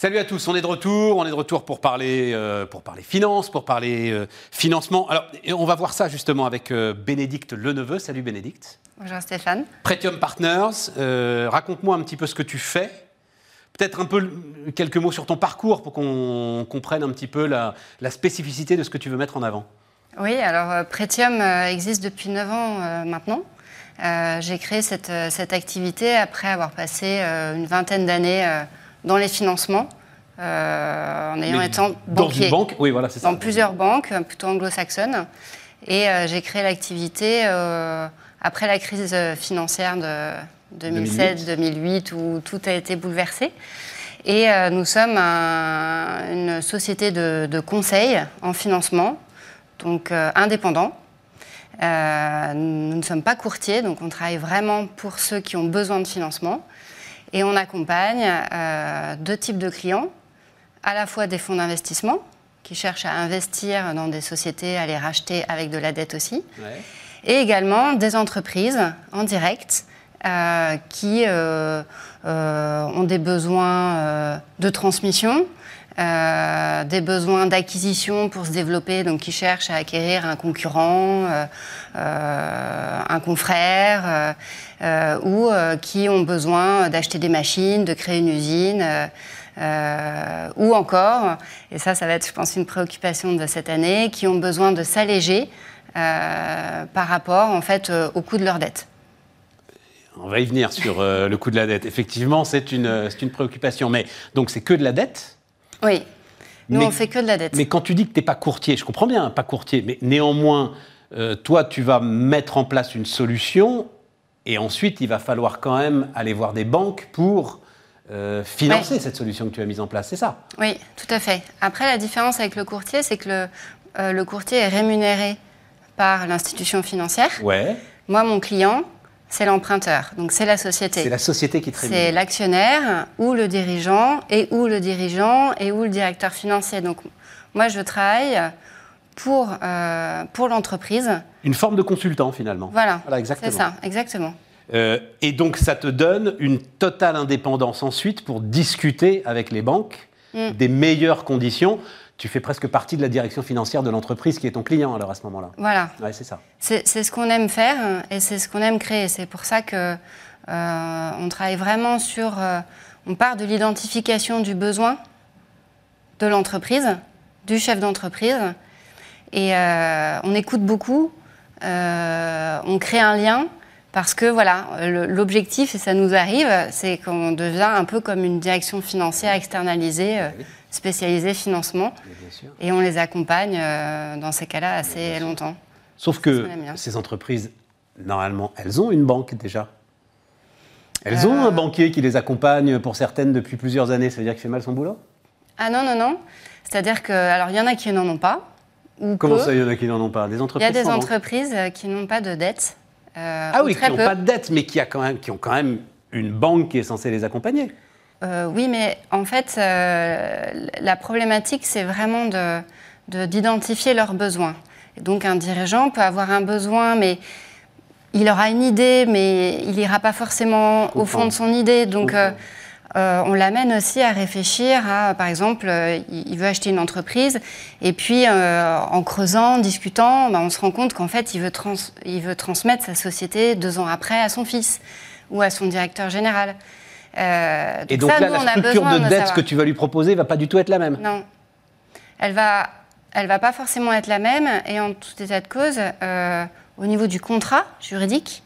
Salut à tous, on est de retour, on est de retour pour parler, euh, pour parler finance, pour parler euh, financement. Alors, on va voir ça justement avec euh, Bénédicte Leneveu. Salut Bénédicte. Bonjour Stéphane. Pretium Partners, raconte-moi un petit peu ce que tu fais. Peut-être un peu quelques mots sur ton parcours pour qu'on comprenne un petit peu la, la, spécificité de ce que tu veux mettre en avant. Oui, alors Pretium existe depuis 9 ans maintenant. J'ai créé cette, cette, activité après avoir passé une vingtaine d'années dans les financements, euh, en ayant été banquier. Dans banque, oui, voilà, c'est ça. Dans plusieurs banques, plutôt anglo-saxonnes. Et euh, j'ai créé l'activité euh, après la crise financière de 2007-2008, où tout a été bouleversé. Et nous sommes une société de, conseil en financement, donc indépendant. nous ne sommes pas courtiers, donc on travaille vraiment pour ceux qui ont besoin de financement. Et on accompagne euh, deux types de clients, à la fois des fonds d'investissement qui cherchent à investir dans des sociétés, à les racheter avec de la dette aussi, et également des entreprises en direct euh, qui euh, ont des besoins de transmission, des besoins d'acquisition pour se développer, donc qui cherchent à acquérir un concurrent, un confrère, euh, ou euh, qui ont besoin d'acheter des machines, de créer une usine. Euh, ou encore, et ça, ça va être, je pense, une préoccupation de cette année, qui ont besoin de s'alléger par rapport, en fait, au coût de leur dette. On va y venir sur le coût de la dette. Effectivement, c'est une, une préoccupation. Mais donc, c'est que de la dette Oui. Nous, on fait que de la dette. Mais quand tu dis que tu n'es pas courtier, je comprends bien, pas courtier, mais néanmoins, toi, tu vas mettre en place une solution et ensuite, il va falloir quand même aller voir des banques pour euh, financer cette solution que tu as mise en place, c'est ça? Oui, tout à fait. Après, la différence avec le courtier, c'est que le, euh, le, courtier est rémunéré par l'institution financière. Ouais. Moi, mon client, c'est l'emprunteur, donc c'est la société. C'est la société qui te rémunère. C'est l'actionnaire ou le dirigeant et ou le dirigeant et ou le directeur financier. Donc moi, je travaille pour, euh, pour l'entreprise. Une forme de consultant finalement. Voilà, exactement. C'est ça, exactement. Euh, et donc ça te donne une totale indépendance ensuite pour discuter avec les banques mm. des meilleures conditions. Tu fais presque partie de la direction financière de l'entreprise qui est ton client alors à ce moment-là. Voilà. Ouais, c'est ça. C'est ce qu'on aime faire et c'est ce qu'on aime créer. C'est pour ça que euh, on travaille vraiment sur. on part de l'identification du besoin de l'entreprise, du chef d'entreprise, et euh, on écoute beaucoup, euh, on crée un lien parce que voilà, l'objectif, et ça nous arrive, c'est qu'on devient un peu comme une direction financière externalisée, euh, spécialisée financement, et on les accompagne dans ces cas-là assez longtemps. Sauf que ces entreprises, normalement, elles ont une banque déjà. Elles ont un banquier qui les accompagne pour certaines depuis plusieurs années. Ça veut dire qu'il fait mal son boulot? Ah non, non, non. C'est-à-dire que, alors il y en a qui n'en ont pas. Comment ça, il y en a qui n'en ont pas? Des entreprises Il y a des entreprises euh, qui n'ont pas de dette. Euh, ah oui, qui n'ont pas de dette, mais qui, a quand même, qui ont quand même une banque qui est censée les accompagner. Euh, oui, mais en fait, la problématique, c'est vraiment d'identifier de, leurs besoins. donc, un dirigeant peut avoir un besoin, mais il aura une idée, mais il n'ira pas forcément au fond de son idée. Donc, euh, on l'amène aussi à réfléchir à, par exemple, euh, il veut acheter une entreprise, et puis euh, en creusant, en discutant, bah, on se rend compte qu'en fait, il veut, il veut, transmettre sa société deux ans après à son fils ou à son directeur général. Et donc là, la structure de dette que tu vas lui proposer va pas du tout être la même Non. Elle va, elle va pas forcément être la même, et en tout état de cause, au niveau du contrat juridique,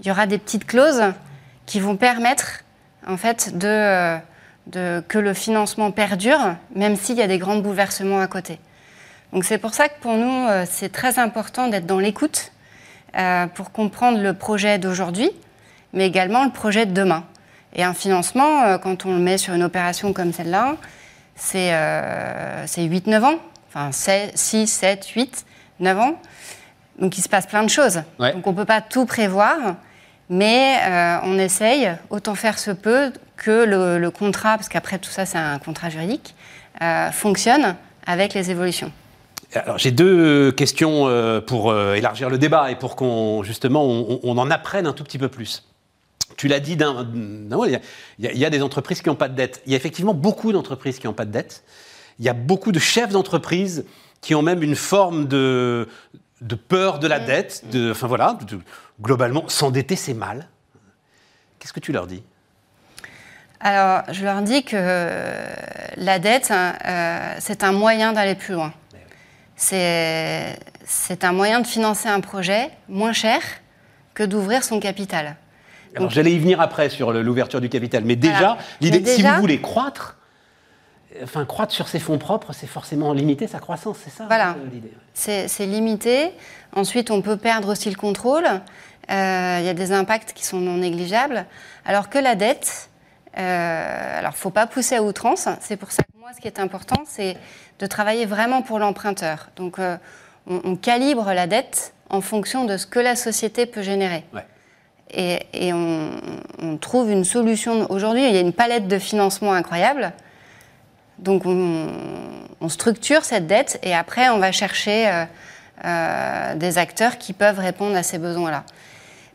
il y aura des petites clauses qui vont permettre en fait, de, de, que le financement perdure, même s'il y a des grands bouleversements à côté. Donc c'est pour ça que pour nous, euh, c'est très important d'être dans l'écoute euh, pour comprendre le projet d'aujourd'hui, mais également le projet de demain. Et un financement, euh, quand on le met sur une opération comme celle-là, c'est 8-9 ans, enfin 6, 7, 8, 9 ans. Donc il se passe plein de choses. Donc on ne peut pas tout prévoir. Mais euh, on essaye, autant faire se peut, que le, contrat, parce qu'après tout ça c'est un contrat juridique, euh, fonctionne avec les évolutions. Alors j'ai deux questions euh, pour élargir le débat et pour qu'on justement on, en apprenne un tout petit peu plus. Tu l'as dit, il y, y, a des entreprises qui n'ont pas de dette. Il y a effectivement beaucoup d'entreprises qui n'ont pas de dette. Il y a beaucoup de chefs d'entreprise qui ont même une forme de, de peur de la mm. dette. De, enfin voilà, globalement, s'endetter, c'est mal. Qu'est-ce que tu leur dis? Alors, je leur dis que la dette, euh, c'est un moyen d'aller plus loin. C'est un moyen de financer un projet moins cher que d'ouvrir son capital. Alors j'allais y venir après sur l'ouverture du capital, mais déjà, l'idée, si vous voulez croître, enfin croître sur ses fonds propres, c'est forcément limiter sa croissance, c'est ça Voilà, euh, l'idée. C'est limité. Ensuite, on peut perdre aussi le contrôle. Euh, il y a des impacts qui sont non négligeables. Alors que la dette, euh, alors faut pas pousser à outrance. C'est pour ça que moi, ce qui est important, c'est de travailler vraiment pour l'emprunteur. Donc, euh, on, calibre la dette en fonction de ce que la société peut générer. Et, on, trouve une solution. Aujourd'hui, il y a une palette de financement incroyable. Donc, on, structure cette dette et après, on va chercher euh, euh, des acteurs qui peuvent répondre à ces besoins-là.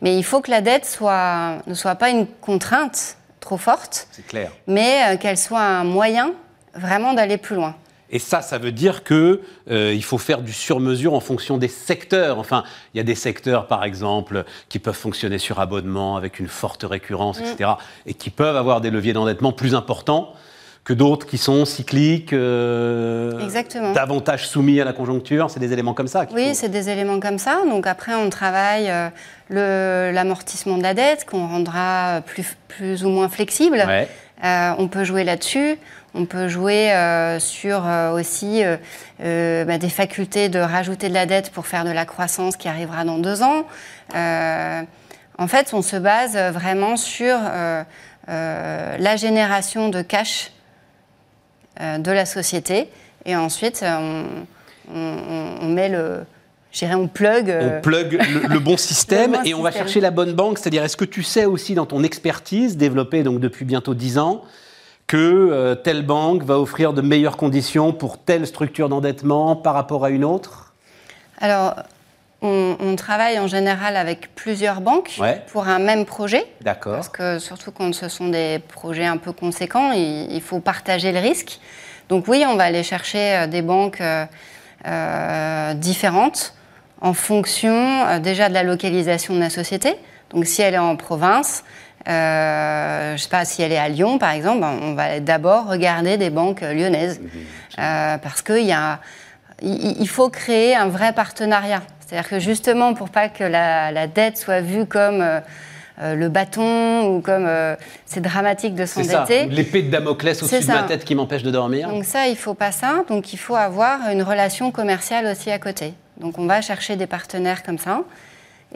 Mais il faut que la dette soit, ne soit pas une contrainte trop forte, clair. mais euh, qu'elle soit un moyen vraiment d'aller plus loin. Et ça, ça veut dire qu'il euh, faut faire du sur-mesure en fonction des secteurs. Enfin, il y a des secteurs, par exemple, qui peuvent fonctionner sur abonnement avec une forte récurrence, etc., mm. et qui peuvent avoir des leviers d'endettement plus importants que d'autres qui sont cycliques, euh, davantage soumis à la conjoncture. C'est des éléments comme ça. Oui, c'est des éléments comme ça. Donc après, on travaille euh, l'amortissement de la dette qu'on rendra plus, plus ou moins flexible. Euh, on peut jouer là-dessus. On peut jouer euh, sur euh, aussi bah, des facultés de rajouter de la dette pour faire de la croissance qui arrivera dans deux ans. en fait, on se base vraiment sur la génération de cash de la société. Et ensuite, on, met le, on plug. on plug le, bon système et on va chercher la bonne banque. C'est-à-dire, est-ce que tu sais aussi dans ton expertise développée donc depuis bientôt dix ans que euh, telle banque va offrir de meilleures conditions pour telle structure d'endettement par rapport à une autre? Alors, on, travaille en général avec plusieurs banques pour un même projet. D'accord. Parce que surtout quand ce sont des projets un peu conséquents, il, faut partager le risque. Donc oui, on va aller chercher euh, des banques euh, différentes en fonction déjà de la localisation de la société. Donc si elle est en province, euh, je ne sais pas si elle est à Lyon, par exemple, ben, on va d'abord regarder des banques lyonnaises. Mhm. Euh, parce qu'il il, faut créer un vrai partenariat. C'est-à-dire que justement, pour pas que la, dette soit vue comme euh, le bâton ou comme c'est dramatique de s'endetter. L'épée de Damoclès au-dessus de ma tête qui m'empêche de dormir. Donc ça, il faut pas ça. Donc il faut avoir une relation commerciale aussi à côté. Donc on va chercher des partenaires comme ça.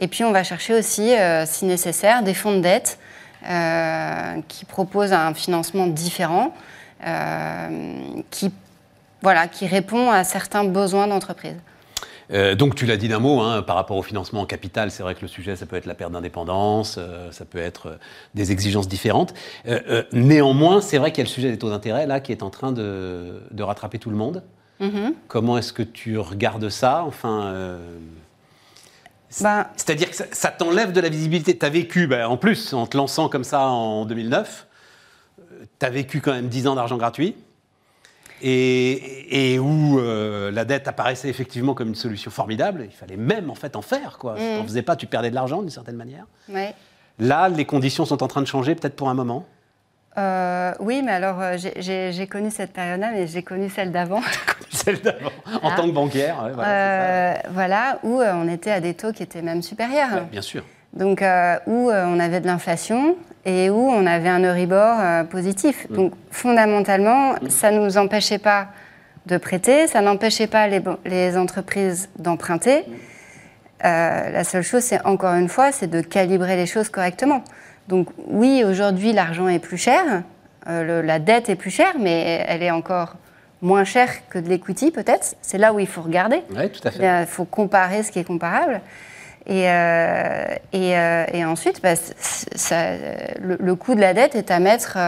Et puis on va chercher aussi, si nécessaire, des fonds de dette euh, qui propose un financement différent, euh, qui, voilà, qui répond à certains besoins d'entreprise. Euh, donc tu l'as dit d'un mot, hein, par rapport au financement en capital, c'est vrai que le sujet, ça peut être la perte d'indépendance, ça peut être des exigences différentes. néanmoins, c'est vrai qu'il y a le sujet des taux d'intérêt, là, qui est en train de, de rattraper tout le monde. Mm-hmm. Comment est-ce que tu regardes ça? Enfin, bah. C'est-à-dire que ça, t'enlève de la visibilité. Tu as vécu, bah, en plus, en te lançant comme ça en 2009, tu as vécu quand même 10 ans d'argent gratuit. Et, où euh, la dette apparaissait effectivement comme une solution formidable. Il fallait même en fait en faire. Quoi. Si tu n'en mm. faisais pas, tu perdais de l'argent d'une certaine manière. Là, les conditions sont en train de changer, peut-être pour un moment. Euh, oui, mais alors euh, j'ai connu cette période-là, mais j'ai connu celle d'avant. celle d'avant, en tant que banquière. voilà, voilà, où on était à des taux qui étaient même supérieurs. bien sûr. Donc, où on avait de l'inflation et où on avait un Euribor positif. Mm. Donc, fondamentalement, mm. ça ne nous empêchait pas de prêter, ça n'empêchait pas les, les entreprises d'emprunter. Mm. la seule chose, c'est encore une fois, c'est de calibrer les choses correctement. Donc oui, aujourd'hui, l'argent est plus cher, euh, la dette est plus chère, mais elle est encore moins chère que de l'equity peut-être. C'est là où il faut regarder. Oui, tout à fait. Il faut comparer ce qui est comparable. Et, euh, euh, et, ensuite, bah, le, coût de la dette est à mettre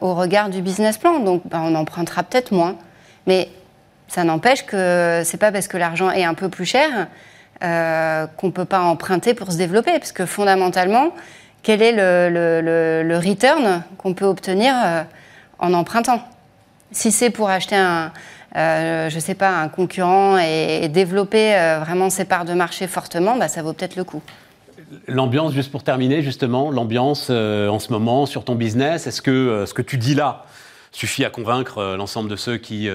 au regard du business plan. Donc bah, on empruntera peut-être moins. Mais ça n'empêche que c'est pas parce que l'argent est un peu plus cher euh, qu'on ne peut pas emprunter pour se développer, parce que fondamentalement, quel est le, return qu'on peut obtenir en empruntant? Si c'est pour acheter un, je sais pas, un concurrent et, développer vraiment ses parts de marché fortement, bah, ça vaut peut-être le coup. L'ambiance, juste pour terminer, justement, l'ambiance en ce moment sur ton business, est-ce que ce que tu dis là suffit à convaincre l'ensemble de ceux qui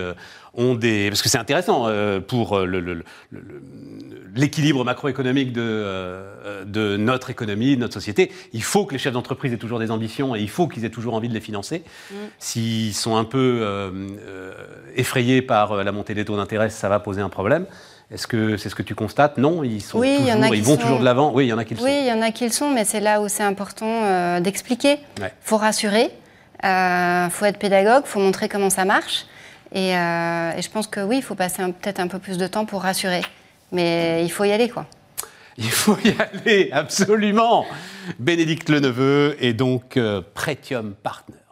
ont des... Parce que c'est intéressant euh, pour euh, l'équilibre macroéconomique de, euh, de notre économie, de notre société. Il faut que les chefs d'entreprise aient toujours des ambitions et il faut qu'ils aient toujours envie de les financer. Mm. S'ils sont un peu effrayés par la montée des taux d'intérêt, ça va poser un problème. Est-ce que c'est ce que tu constates? Non, ils sont oui, toujours, ils vont toujours de l'avant. Oui, il y en a qui le sont. Oui, il y en a qui le sont, mais c'est là où c'est important d'expliquer. Il faut rassurer, il faut être pédagogue, il faut montrer comment ça marche. Euh, et, je pense que oui, il faut passer peut-être un peu plus de temps pour rassurer. Mais il faut y aller, quoi. Il faut y aller, absolument. Bénédicte Leneveu et donc euh, Pretium Partner.